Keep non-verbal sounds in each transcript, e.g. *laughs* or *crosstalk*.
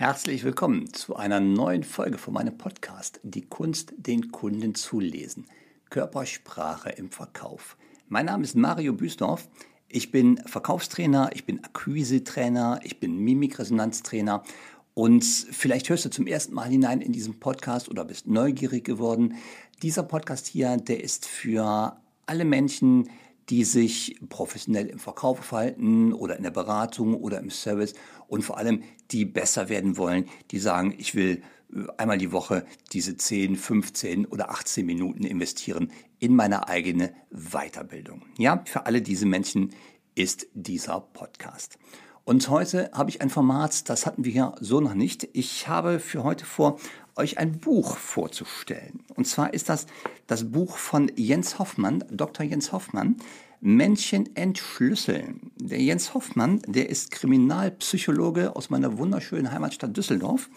Herzlich willkommen zu einer neuen Folge von meinem Podcast Die Kunst, den Kunden zu lesen. Körpersprache im Verkauf. Mein Name ist Mario Büsdorf. Ich bin Verkaufstrainer, ich bin Akquise-Trainer, ich bin Mimikresonanztrainer und vielleicht hörst du zum ersten Mal hinein in diesen Podcast oder bist neugierig geworden. Dieser Podcast hier, der ist für alle Menschen, die sich professionell im Verkauf verhalten oder in der Beratung oder im Service und vor allem die besser werden wollen, die sagen, ich will äh, einmal die Woche diese 10, 15 oder 18 Minuten investieren in meine eigene Weiterbildung. Ja, für alle diese Menschen ist dieser Podcast. Und heute habe ich ein Format, das hatten wir ja so noch nicht. Ich habe für heute vor, euch ein Buch vorzustellen. Und zwar ist das das Buch von Jens Hoffmann, Dr. Jens Hoffmann, Männchen entschlüsseln. Der Jens Hoffmann, der ist Kriminalpsychologe aus meiner wunderschönen Heimatstadt Düsseldorf,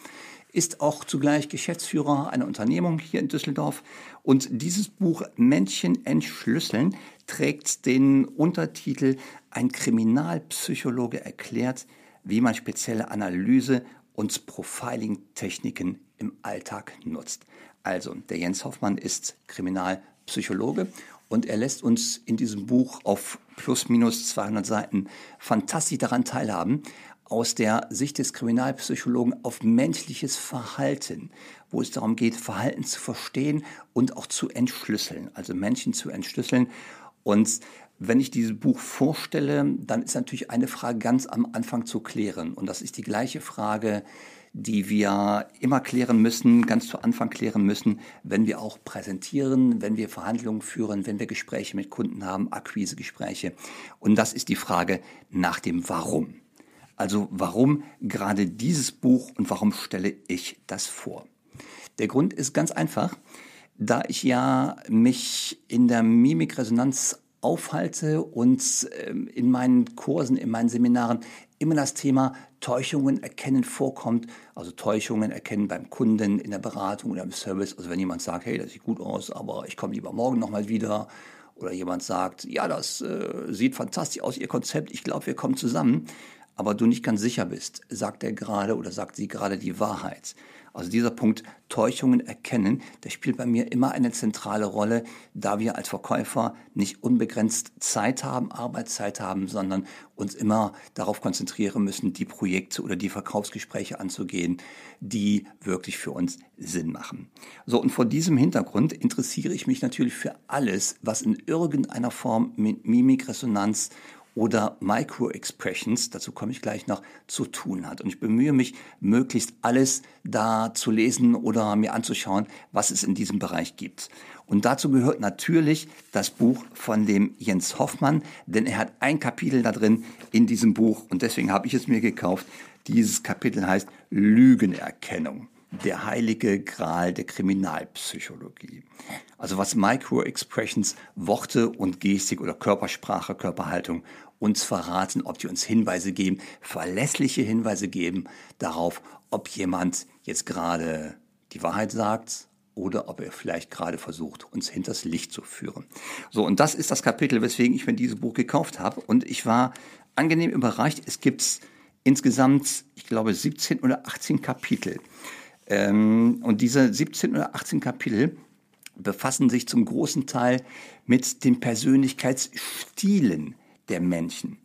ist auch zugleich Geschäftsführer einer Unternehmung hier in Düsseldorf. Und dieses Buch Männchen entschlüsseln trägt den Untertitel Ein Kriminalpsychologe erklärt, wie man spezielle Analyse und Profiling-Techniken im Alltag nutzt. Also, der Jens Hoffmann ist Kriminalpsychologe und er lässt uns in diesem Buch auf plus minus 200 Seiten fantastisch daran teilhaben, aus der Sicht des Kriminalpsychologen auf menschliches Verhalten, wo es darum geht, Verhalten zu verstehen und auch zu entschlüsseln, also Menschen zu entschlüsseln. Und wenn ich dieses Buch vorstelle, dann ist natürlich eine Frage ganz am Anfang zu klären. Und das ist die gleiche Frage, die wir immer klären müssen, ganz zu Anfang klären müssen, wenn wir auch präsentieren, wenn wir Verhandlungen führen, wenn wir Gespräche mit Kunden haben, Akquisegespräche. Und das ist die Frage nach dem Warum. Also warum gerade dieses Buch und warum stelle ich das vor? Der Grund ist ganz einfach, da ich ja mich in der Mimikresonanz aufhalte und ähm, in meinen Kursen, in meinen Seminaren immer das Thema Täuschungen erkennen vorkommt. Also Täuschungen erkennen beim Kunden in der Beratung oder im Service. Also wenn jemand sagt, hey, das sieht gut aus, aber ich komme lieber morgen nochmal wieder. Oder jemand sagt, ja, das äh, sieht fantastisch aus, Ihr Konzept, ich glaube, wir kommen zusammen. Aber du nicht ganz sicher bist, sagt er gerade oder sagt sie gerade die Wahrheit. Also dieser Punkt Täuschungen erkennen, der spielt bei mir immer eine zentrale Rolle, da wir als Verkäufer nicht unbegrenzt Zeit haben, Arbeitszeit haben, sondern uns immer darauf konzentrieren müssen, die Projekte oder die Verkaufsgespräche anzugehen, die wirklich für uns Sinn machen. So, und vor diesem Hintergrund interessiere ich mich natürlich für alles, was in irgendeiner Form mit Mimikresonanz oder Micro-Expressions, dazu komme ich gleich noch, zu tun hat. Und ich bemühe mich, möglichst alles da zu lesen oder mir anzuschauen, was es in diesem Bereich gibt. Und dazu gehört natürlich das Buch von dem Jens Hoffmann, denn er hat ein Kapitel da drin in diesem Buch und deswegen habe ich es mir gekauft. Dieses Kapitel heißt Lügenerkennung der heilige Gral der Kriminalpsychologie. Also was Micro-Expressions, Worte und Gestik oder Körpersprache, Körperhaltung uns verraten, ob die uns Hinweise geben, verlässliche Hinweise geben darauf, ob jemand jetzt gerade die Wahrheit sagt oder ob er vielleicht gerade versucht, uns hinters Licht zu führen. So, und das ist das Kapitel, weswegen ich mir dieses Buch gekauft habe. Und ich war angenehm überreicht. Es gibt insgesamt, ich glaube, 17 oder 18 Kapitel. Ähm, und diese 17 oder 18 Kapitel befassen sich zum großen Teil mit den Persönlichkeitsstilen der Menschen.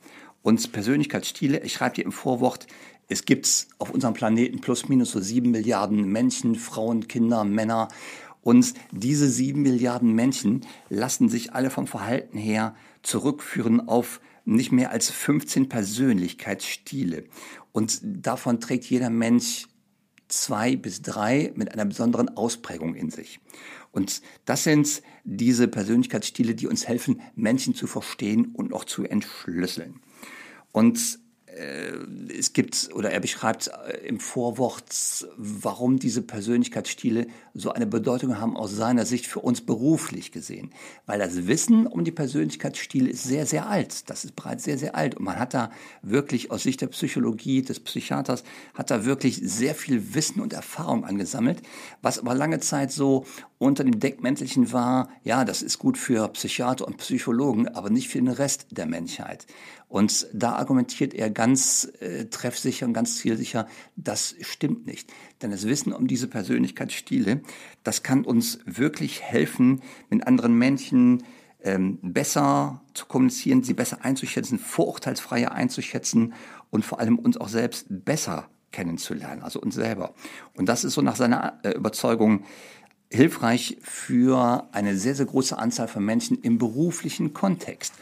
Und Persönlichkeitsstile, ich schreibe dir im Vorwort, es gibt auf unserem Planeten plus minus so sieben Milliarden Menschen, Frauen, Kinder, Männer. Und diese sieben Milliarden Menschen lassen sich alle vom Verhalten her zurückführen auf nicht mehr als 15 Persönlichkeitsstile. Und davon trägt jeder Mensch zwei bis drei mit einer besonderen Ausprägung in sich. Und das sind diese Persönlichkeitsstile, die uns helfen, Menschen zu verstehen und auch zu entschlüsseln. Und es gibt, oder er beschreibt äh, im Vorwort, warum diese Persönlichkeitsstile so eine Bedeutung haben aus seiner Sicht für uns beruflich gesehen. Weil das Wissen um die Persönlichkeitsstile ist sehr, sehr alt. Das ist bereits sehr, sehr alt. Und man hat da wirklich aus Sicht der Psychologie, des Psychiaters, hat da wirklich sehr viel Wissen und Erfahrung angesammelt, was aber lange Zeit so unter dem Deckmäntelchen war, ja, das ist gut für Psychiater und Psychologen, aber nicht für den Rest der Menschheit. Und da argumentiert er ganz ganz äh, treffsicher und ganz zielsicher, das stimmt nicht. Denn das Wissen um diese Persönlichkeitsstile, das kann uns wirklich helfen, mit anderen Menschen ähm, besser zu kommunizieren, sie besser einzuschätzen, vorurteilsfreier einzuschätzen und vor allem uns auch selbst besser kennenzulernen, also uns selber. Und das ist so nach seiner äh, Überzeugung hilfreich für eine sehr, sehr große Anzahl von Menschen im beruflichen Kontext.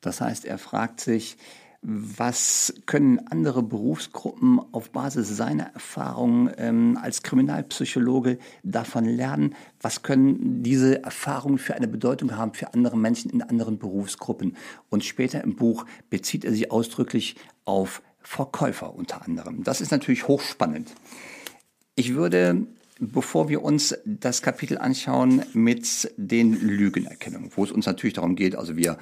Das heißt, er fragt sich, was können andere Berufsgruppen auf Basis seiner Erfahrungen ähm, als Kriminalpsychologe davon lernen? Was können diese Erfahrungen für eine Bedeutung haben für andere Menschen in anderen Berufsgruppen? Und später im Buch bezieht er sich ausdrücklich auf Verkäufer unter anderem. Das ist natürlich hochspannend. Ich würde bevor wir uns das Kapitel anschauen mit den Lügenerkennungen, wo es uns natürlich darum geht, also wir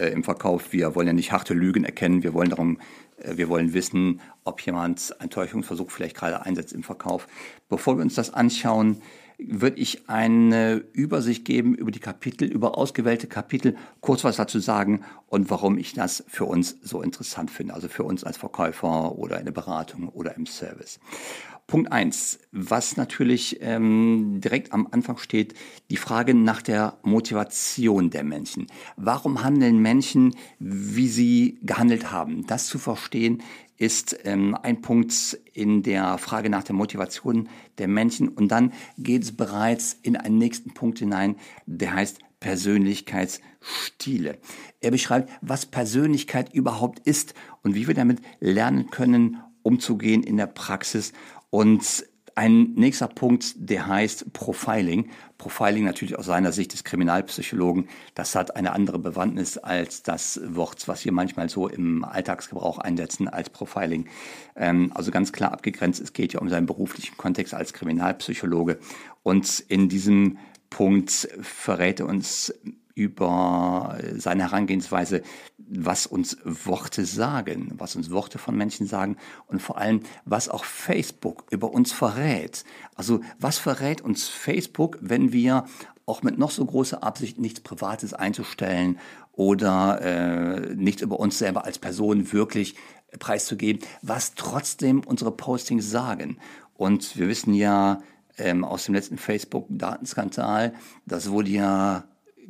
äh, im Verkauf, wir wollen ja nicht harte Lügen erkennen, wir wollen darum, äh, wir wollen wissen, ob jemand einen Täuschungsversuch vielleicht gerade einsetzt im Verkauf. Bevor wir uns das anschauen, würde ich eine Übersicht geben über die Kapitel, über ausgewählte Kapitel, kurz was dazu sagen und warum ich das für uns so interessant finde, also für uns als Verkäufer oder in der Beratung oder im Service. Punkt eins, was natürlich ähm, direkt am Anfang steht, die Frage nach der Motivation der Menschen. Warum handeln Menschen, wie sie gehandelt haben? Das zu verstehen ist ähm, ein Punkt in der Frage nach der Motivation der Menschen. Und dann geht es bereits in einen nächsten Punkt hinein, der heißt Persönlichkeitsstile. Er beschreibt, was Persönlichkeit überhaupt ist und wie wir damit lernen können, umzugehen in der Praxis und ein nächster Punkt, der heißt Profiling. Profiling natürlich aus seiner Sicht des Kriminalpsychologen. Das hat eine andere Bewandtnis als das Wort, was wir manchmal so im Alltagsgebrauch einsetzen als Profiling. Ähm, also ganz klar abgegrenzt. Es geht ja um seinen beruflichen Kontext als Kriminalpsychologe. Und in diesem Punkt verrät er uns über seine Herangehensweise, was uns Worte sagen, was uns Worte von Menschen sagen und vor allem, was auch Facebook über uns verrät. Also was verrät uns Facebook, wenn wir auch mit noch so großer Absicht nichts Privates einzustellen oder äh, nichts über uns selber als Person wirklich preiszugeben, was trotzdem unsere Postings sagen. Und wir wissen ja ähm, aus dem letzten Facebook-Datenskandal, das wurde ja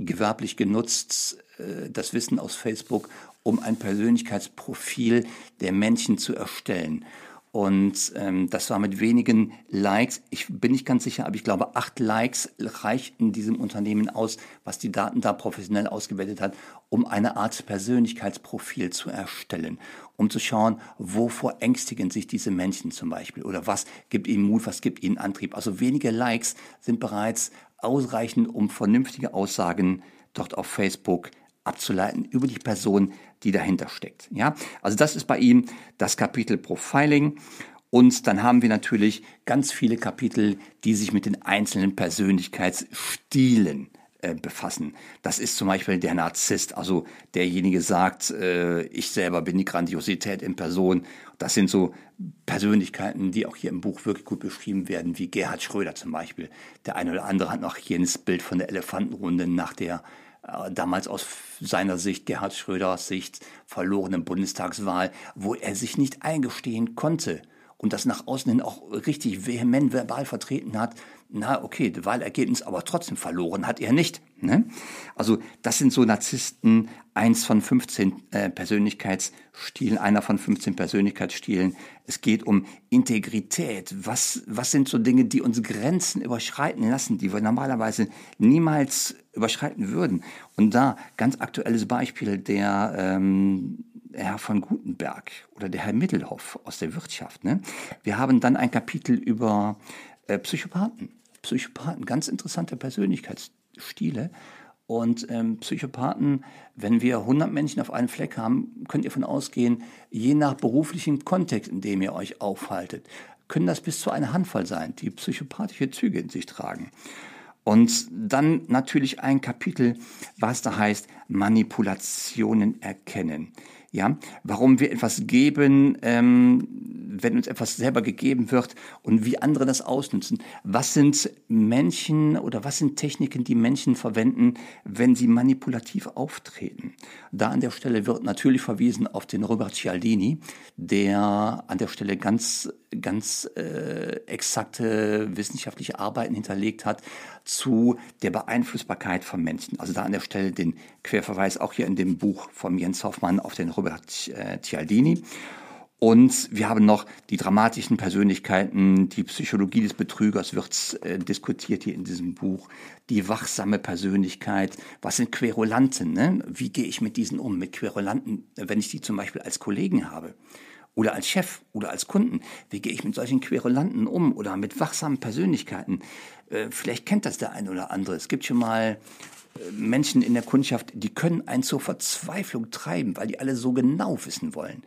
gewerblich genutzt, äh, das Wissen aus Facebook, um ein Persönlichkeitsprofil der Menschen zu erstellen. Und ähm, das war mit wenigen Likes. Ich bin nicht ganz sicher, aber ich glaube, acht Likes reichten diesem Unternehmen aus, was die Daten da professionell ausgewertet hat, um eine Art Persönlichkeitsprofil zu erstellen, um zu schauen, wovor ängstigen sich diese Menschen zum Beispiel oder was gibt ihnen Mut, was gibt ihnen Antrieb. Also wenige Likes sind bereits ausreichend, um vernünftige Aussagen dort auf Facebook abzuleiten über die Person, die dahinter steckt. Ja, also das ist bei ihm das Kapitel Profiling. Und dann haben wir natürlich ganz viele Kapitel, die sich mit den einzelnen Persönlichkeitsstilen äh, befassen. Das ist zum Beispiel der Narzisst, also derjenige sagt, äh, ich selber bin die Grandiosität in Person. Das sind so Persönlichkeiten, die auch hier im Buch wirklich gut beschrieben werden, wie Gerhard Schröder zum Beispiel. Der eine oder andere hat noch ein Bild von der Elefantenrunde nach der äh, damals aus seiner Sicht, Gerhard Schröders Sicht, verlorenen Bundestagswahl, wo er sich nicht eingestehen konnte und das nach außen hin auch richtig vehement verbal vertreten hat, na okay, Wahlergebnis aber trotzdem verloren hat er nicht. Ne? Also das sind so Narzissten, eins von 15 äh, Persönlichkeitsstilen, einer von 15 Persönlichkeitsstilen. Es geht um Integrität. Was, was sind so Dinge, die uns Grenzen überschreiten lassen, die wir normalerweise niemals überschreiten würden? Und da ganz aktuelles Beispiel der ähm, Herr von Gutenberg oder der Herr Mittelhoff aus der Wirtschaft. Ne? Wir haben dann ein Kapitel über äh, Psychopathen. Psychopathen, ganz interessante Persönlichkeitsstile. Und ähm, Psychopathen, wenn wir 100 Menschen auf einem Fleck haben, könnt ihr von ausgehen, je nach beruflichem Kontext, in dem ihr euch aufhaltet, können das bis zu einer Handvoll sein, die psychopathische Züge in sich tragen. Und dann natürlich ein Kapitel, was da heißt, Manipulationen erkennen. Ja, warum wir etwas geben, ähm, wenn uns etwas selber gegeben wird und wie andere das ausnutzen. Was sind Menschen oder was sind Techniken, die Menschen verwenden, wenn sie manipulativ auftreten? Da an der Stelle wird natürlich verwiesen auf den Robert Cialdini, der an der Stelle ganz ganz äh, exakte wissenschaftliche Arbeiten hinterlegt hat zu der Beeinflussbarkeit von Menschen. Also da an der Stelle den Querverweis auch hier in dem Buch von Jens Hoffmann auf den Robert äh, Cialdini. Und wir haben noch die dramatischen Persönlichkeiten, die Psychologie des Betrügers wird äh, diskutiert hier in diesem Buch, die wachsame Persönlichkeit, was sind Querulanten, ne? wie gehe ich mit diesen um, mit Querulanten, wenn ich die zum Beispiel als Kollegen habe oder als Chef oder als Kunden, wie gehe ich mit solchen Querulanten um oder mit wachsamen Persönlichkeiten, äh, vielleicht kennt das der eine oder andere, es gibt schon mal äh, Menschen in der Kundschaft, die können einen zur Verzweiflung treiben, weil die alle so genau wissen wollen.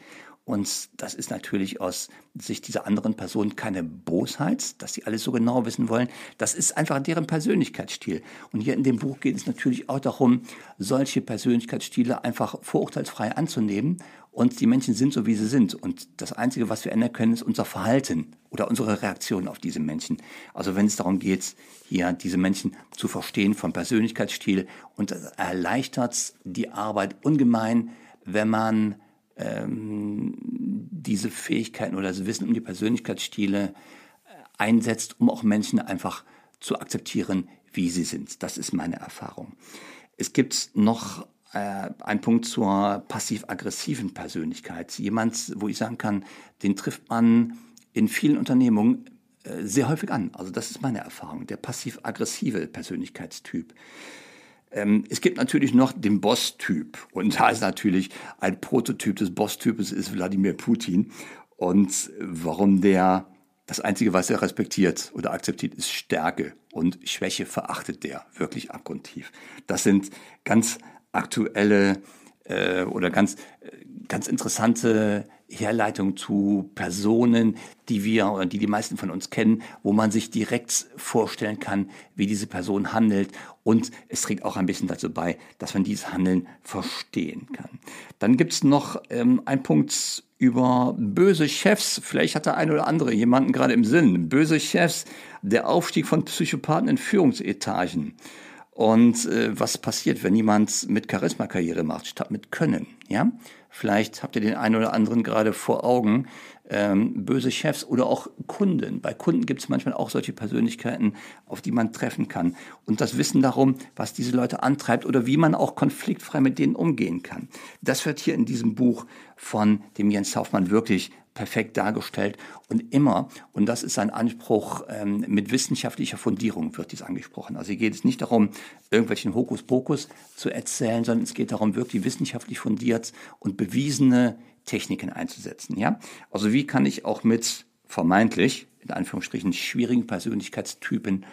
Und das ist natürlich aus Sicht dieser anderen Person keine Bosheit, dass sie alles so genau wissen wollen. Das ist einfach deren Persönlichkeitsstil. Und hier in dem Buch geht es natürlich auch darum, solche Persönlichkeitsstile einfach vorurteilsfrei anzunehmen. Und die Menschen sind so, wie sie sind. Und das Einzige, was wir ändern können, ist unser Verhalten oder unsere Reaktion auf diese Menschen. Also wenn es darum geht, hier diese Menschen zu verstehen vom Persönlichkeitsstil. Und das erleichtert die Arbeit ungemein, wenn man ähm, diese Fähigkeiten oder das Wissen um die Persönlichkeitsstile äh, einsetzt, um auch Menschen einfach zu akzeptieren, wie sie sind. Das ist meine Erfahrung. Es gibt noch äh, einen Punkt zur passiv-aggressiven Persönlichkeit. Jemand, wo ich sagen kann, den trifft man in vielen Unternehmungen äh, sehr häufig an. Also das ist meine Erfahrung, der passiv-aggressive Persönlichkeitstyp. Ähm, es gibt natürlich noch den Boss-Typ. Und da ist natürlich ein Prototyp des Boss-Types ist Wladimir Putin. Und warum der, das Einzige, was er respektiert oder akzeptiert, ist Stärke. Und Schwäche verachtet der wirklich abgrundtief. Das sind ganz aktuelle äh, oder ganz, ganz interessante Herleitung zu Personen, die wir oder die die meisten von uns kennen, wo man sich direkt vorstellen kann, wie diese Person handelt. Und es trägt auch ein bisschen dazu bei, dass man dieses Handeln verstehen kann. Dann gibt es noch ähm, einen Punkt über böse Chefs. Vielleicht hat der eine oder andere jemanden gerade im Sinn. Böse Chefs, der Aufstieg von Psychopathen in Führungsetagen. Und äh, was passiert, wenn jemand mit Charisma Karriere macht, statt mit Können? Ja, vielleicht habt ihr den einen oder anderen gerade vor Augen, ähm, böse Chefs oder auch Kunden. Bei Kunden gibt es manchmal auch solche Persönlichkeiten, auf die man treffen kann. Und das Wissen darum, was diese Leute antreibt oder wie man auch konfliktfrei mit denen umgehen kann. Das wird hier in diesem Buch von dem Jens Hoffmann wirklich perfekt dargestellt und immer, und das ist sein Anspruch, ähm, mit wissenschaftlicher Fundierung wird dies angesprochen. Also hier geht es nicht darum, irgendwelchen Hokuspokus zu erzählen, sondern es geht darum, wirklich wissenschaftlich fundiert und bewiesene Techniken einzusetzen. Ja? Also wie kann ich auch mit vermeintlich, in Anführungsstrichen, schwierigen Persönlichkeitstypen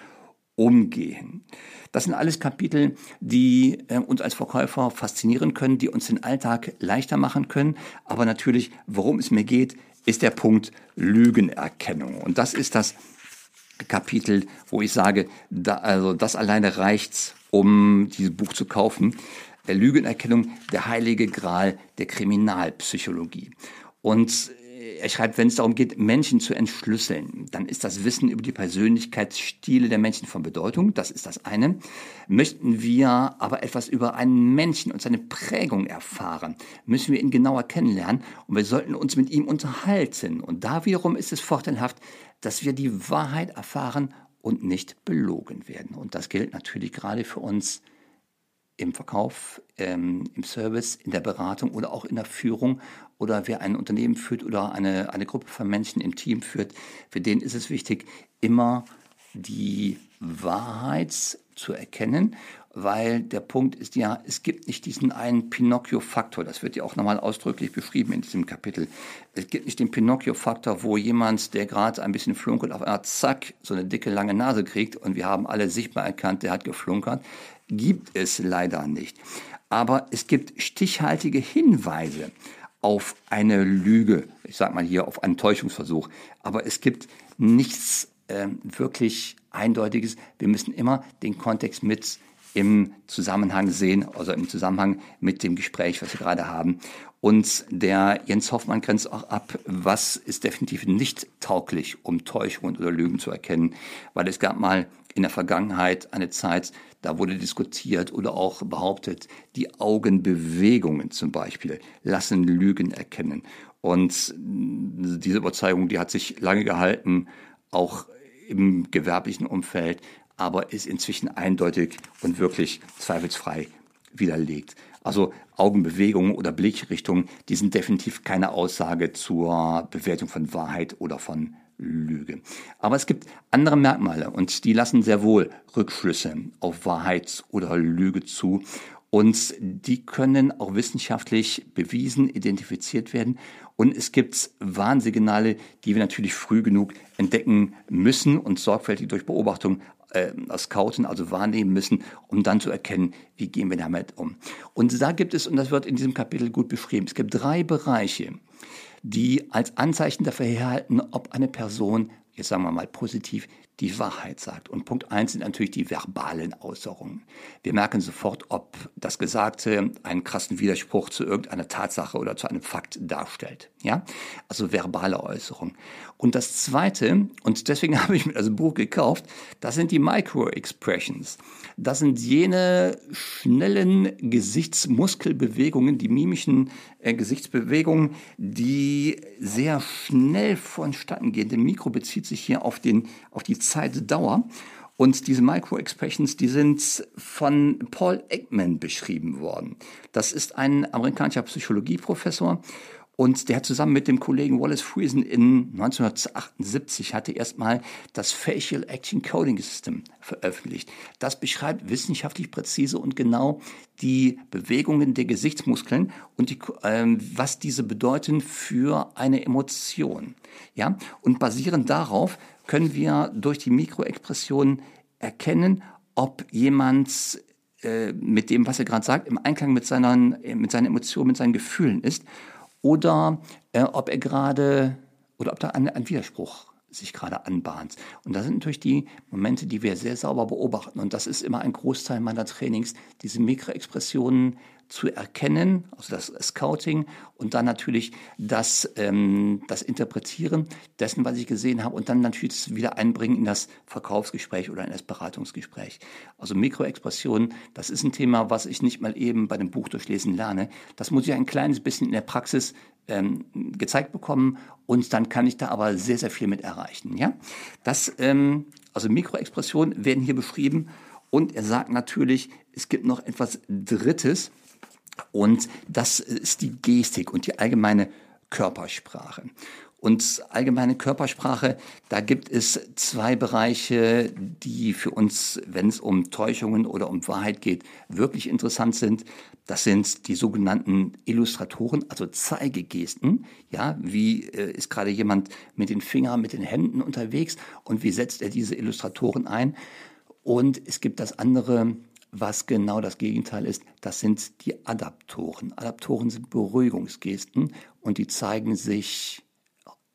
umgehen. Das sind alles Kapitel, die äh, uns als Verkäufer faszinieren können, die uns den Alltag leichter machen können. Aber natürlich, worum es mir geht, ist der Punkt Lügenerkennung. Und das ist das Kapitel, wo ich sage, da, also das alleine reicht, um dieses Buch zu kaufen. Der Lügenerkennung, der heilige Gral der Kriminalpsychologie. Und er schreibt, wenn es darum geht, Menschen zu entschlüsseln, dann ist das Wissen über die Persönlichkeitsstile der Menschen von Bedeutung. Das ist das eine. Möchten wir aber etwas über einen Menschen und seine Prägung erfahren, müssen wir ihn genauer kennenlernen und wir sollten uns mit ihm unterhalten. Und da wiederum ist es vorteilhaft, dass wir die Wahrheit erfahren und nicht belogen werden. Und das gilt natürlich gerade für uns im Verkauf, ähm, im Service, in der Beratung oder auch in der Führung oder wer ein Unternehmen führt oder eine, eine Gruppe von Menschen im Team führt, für den ist es wichtig, immer die Wahrheit zu erkennen, weil der Punkt ist ja, es gibt nicht diesen einen Pinocchio-Faktor, das wird ja auch nochmal ausdrücklich beschrieben in diesem Kapitel. Es gibt nicht den Pinocchio-Faktor, wo jemand, der gerade ein bisschen flunkert, auf einmal zack, so eine dicke, lange Nase kriegt und wir haben alle sichtbar erkannt, der hat geflunkert gibt es leider nicht. Aber es gibt stichhaltige Hinweise auf eine Lüge, ich sage mal hier auf einen Täuschungsversuch. Aber es gibt nichts äh, wirklich Eindeutiges. Wir müssen immer den Kontext mit im Zusammenhang sehen, also im Zusammenhang mit dem Gespräch, was wir gerade haben. Und der Jens Hoffmann grenzt auch ab, was ist definitiv nicht tauglich, um Täuschungen oder Lügen zu erkennen, weil es gab mal in der Vergangenheit eine Zeit, da wurde diskutiert oder auch behauptet, die Augenbewegungen zum Beispiel lassen Lügen erkennen. Und diese Überzeugung, die hat sich lange gehalten, auch im gewerblichen Umfeld, aber ist inzwischen eindeutig und wirklich zweifelsfrei widerlegt. Also Augenbewegungen oder Blickrichtungen, die sind definitiv keine Aussage zur Bewertung von Wahrheit oder von Lüge. Aber es gibt andere Merkmale und die lassen sehr wohl Rückschlüsse auf Wahrheit oder Lüge zu. Und die können auch wissenschaftlich bewiesen, identifiziert werden. Und es gibt Warnsignale, die wir natürlich früh genug entdecken müssen und sorgfältig durch Beobachtung äh, scouten, also wahrnehmen müssen, um dann zu erkennen, wie gehen wir damit um. Und da gibt es, und das wird in diesem Kapitel gut beschrieben, es gibt drei Bereiche, die als Anzeichen dafür herhalten, ob eine Person, jetzt sagen wir mal positiv, die Wahrheit sagt. Und Punkt eins sind natürlich die verbalen Äußerungen. Wir merken sofort, ob das Gesagte einen krassen Widerspruch zu irgendeiner Tatsache oder zu einem Fakt darstellt. Ja, also verbale Äußerungen. Und das zweite, und deswegen *laughs* habe ich mir das Buch gekauft, das sind die Micro-Expressions. Das sind jene schnellen Gesichtsmuskelbewegungen, die mimischen äh, Gesichtsbewegungen, die sehr schnell vonstatten gehen. Denn Mikro bezieht sich hier auf, den, auf die Zeitdauer. Und diese Micro-Expressions, die sind von Paul Ekman beschrieben worden. Das ist ein amerikanischer Psychologieprofessor und der hat zusammen mit dem Kollegen Wallace Friesen in 1978 hatte erstmal das Facial Action Coding System veröffentlicht. Das beschreibt wissenschaftlich präzise und genau die Bewegungen der Gesichtsmuskeln und die, ähm, was diese bedeuten für eine Emotion. Ja, und basierend darauf können wir durch die Mikroexpressionen erkennen, ob jemand äh, mit dem, was er gerade sagt, im Einklang mit seinen, mit seinen Emotionen, mit seinen Gefühlen ist oder äh, ob er gerade oder ob da ein, ein Widerspruch sich gerade anbahnt. Und das sind natürlich die Momente, die wir sehr sauber beobachten. Und das ist immer ein Großteil meiner Trainings, diese Mikroexpressionen zu erkennen, also das Scouting und dann natürlich das, ähm, das Interpretieren dessen, was ich gesehen habe und dann natürlich das wieder einbringen in das Verkaufsgespräch oder in das Beratungsgespräch. Also Mikroexpressionen, das ist ein Thema, was ich nicht mal eben bei dem Buch durchlesen lerne. Das muss ich ein kleines bisschen in der Praxis ähm, gezeigt bekommen und dann kann ich da aber sehr, sehr viel mit erreichen. Ja? Das, ähm, also Mikroexpressionen werden hier beschrieben und er sagt natürlich, es gibt noch etwas Drittes, und das ist die Gestik und die allgemeine Körpersprache. Und allgemeine Körpersprache, da gibt es zwei Bereiche, die für uns, wenn es um Täuschungen oder um Wahrheit geht, wirklich interessant sind. Das sind die sogenannten Illustratoren, also Zeigegesten. Ja, wie äh, ist gerade jemand mit den Fingern, mit den Händen unterwegs und wie setzt er diese Illustratoren ein? Und es gibt das andere was genau das Gegenteil ist, das sind die Adaptoren. Adaptoren sind Beruhigungsgesten und die zeigen sich,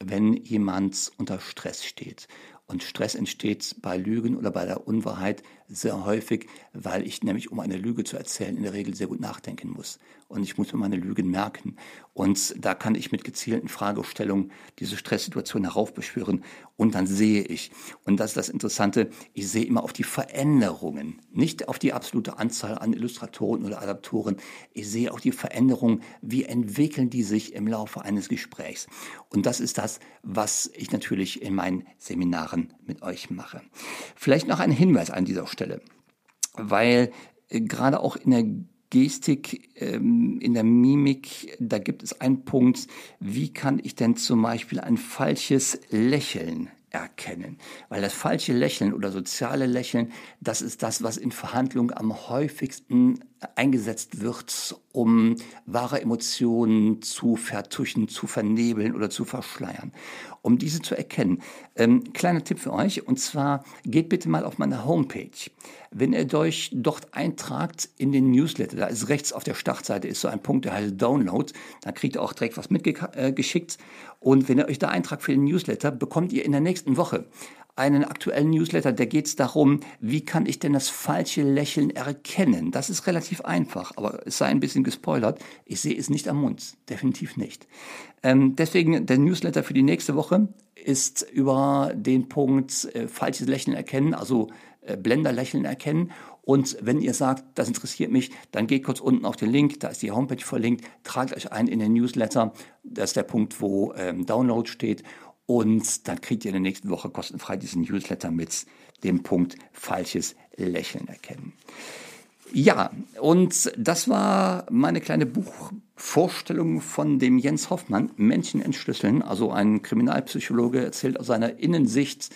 wenn jemand unter Stress steht. Und Stress entsteht bei Lügen oder bei der Unwahrheit sehr häufig, weil ich nämlich, um eine Lüge zu erzählen, in der Regel sehr gut nachdenken muss. Und ich muss mir meine Lügen merken. Und da kann ich mit gezielten Fragestellungen diese Stresssituation heraufbeschwören und dann sehe ich. Und das ist das Interessante, ich sehe immer auf die Veränderungen, nicht auf die absolute Anzahl an Illustratoren oder Adaptoren. Ich sehe auch die Veränderungen, wie entwickeln die sich im Laufe eines Gesprächs. Und das ist das, was ich natürlich in meinen Seminaren mit euch mache. Vielleicht noch ein Hinweis an dieser Stelle, weil äh, gerade auch in der Gestik, ähm, in der Mimik, da gibt es einen Punkt, wie kann ich denn zum Beispiel ein falsches Lächeln erkennen. Weil das falsche Lächeln oder soziale Lächeln, das ist das, was in Verhandlungen am häufigsten eingesetzt wird, um wahre Emotionen zu vertuschen, zu vernebeln oder zu verschleiern. Um diese zu erkennen, ähm, kleiner Tipp für euch, und zwar geht bitte mal auf meine Homepage. Wenn ihr euch dort eintragt in den Newsletter, da ist rechts auf der Startseite ist so ein Punkt, der heißt Download, da kriegt ihr auch direkt was mitgeschickt. Und wenn ihr euch da eintragt für den Newsletter, bekommt ihr in der nächsten Woche einen aktuellen Newsletter, der geht es darum, wie kann ich denn das falsche Lächeln erkennen? Das ist relativ einfach, aber es sei ein bisschen gespoilert. Ich sehe es nicht am Mund, definitiv nicht. Ähm, deswegen der Newsletter für die nächste Woche ist über den Punkt äh, falsches Lächeln erkennen, also äh, Blenderlächeln erkennen. Und wenn ihr sagt, das interessiert mich, dann geht kurz unten auf den Link, da ist die Homepage verlinkt, tragt euch ein in den Newsletter. Das ist der Punkt, wo ähm, Download steht. Und dann kriegt ihr in der nächsten Woche kostenfrei diesen Newsletter mit dem Punkt falsches Lächeln erkennen. Ja, und das war meine kleine Buchvorstellung von dem Jens Hoffmann, Menschen entschlüsseln. Also ein Kriminalpsychologe erzählt aus seiner Innensicht,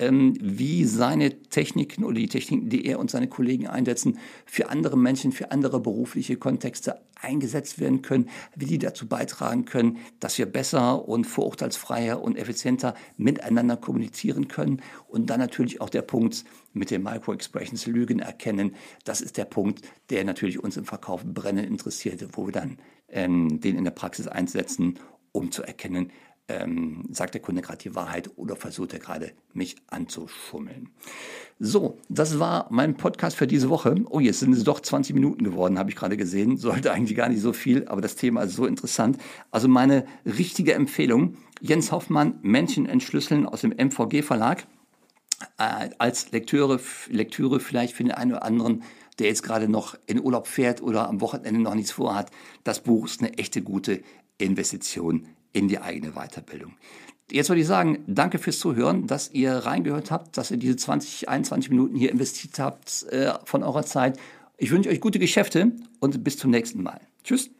wie seine Techniken oder die Techniken, die er und seine Kollegen einsetzen, für andere Menschen, für andere berufliche Kontexte eingesetzt werden können, wie die dazu beitragen können, dass wir besser und vorurteilsfreier und effizienter miteinander kommunizieren können. Und dann natürlich auch der Punkt mit den Micro-Expressions Lügen erkennen. Das ist der Punkt, der natürlich uns im Verkauf brennend interessiert, wo wir dann ähm, den in der Praxis einsetzen, um zu erkennen, ähm, sagt der Kunde gerade die Wahrheit oder versucht er gerade mich anzuschummeln. So, das war mein Podcast für diese Woche. Oh, jetzt sind es doch 20 Minuten geworden, habe ich gerade gesehen. Sollte eigentlich gar nicht so viel, aber das Thema ist so interessant. Also meine richtige Empfehlung, Jens Hoffmann, Menschen entschlüsseln aus dem MVG Verlag. Äh, als Lektüre, Lektüre vielleicht für den einen oder anderen, der jetzt gerade noch in Urlaub fährt oder am Wochenende noch nichts vorhat. Das Buch ist eine echte gute Investition in die eigene Weiterbildung. Jetzt würde ich sagen, danke fürs Zuhören, dass ihr reingehört habt, dass ihr diese 20, 21 Minuten hier investiert habt äh, von eurer Zeit. Ich wünsche euch gute Geschäfte und bis zum nächsten Mal. Tschüss.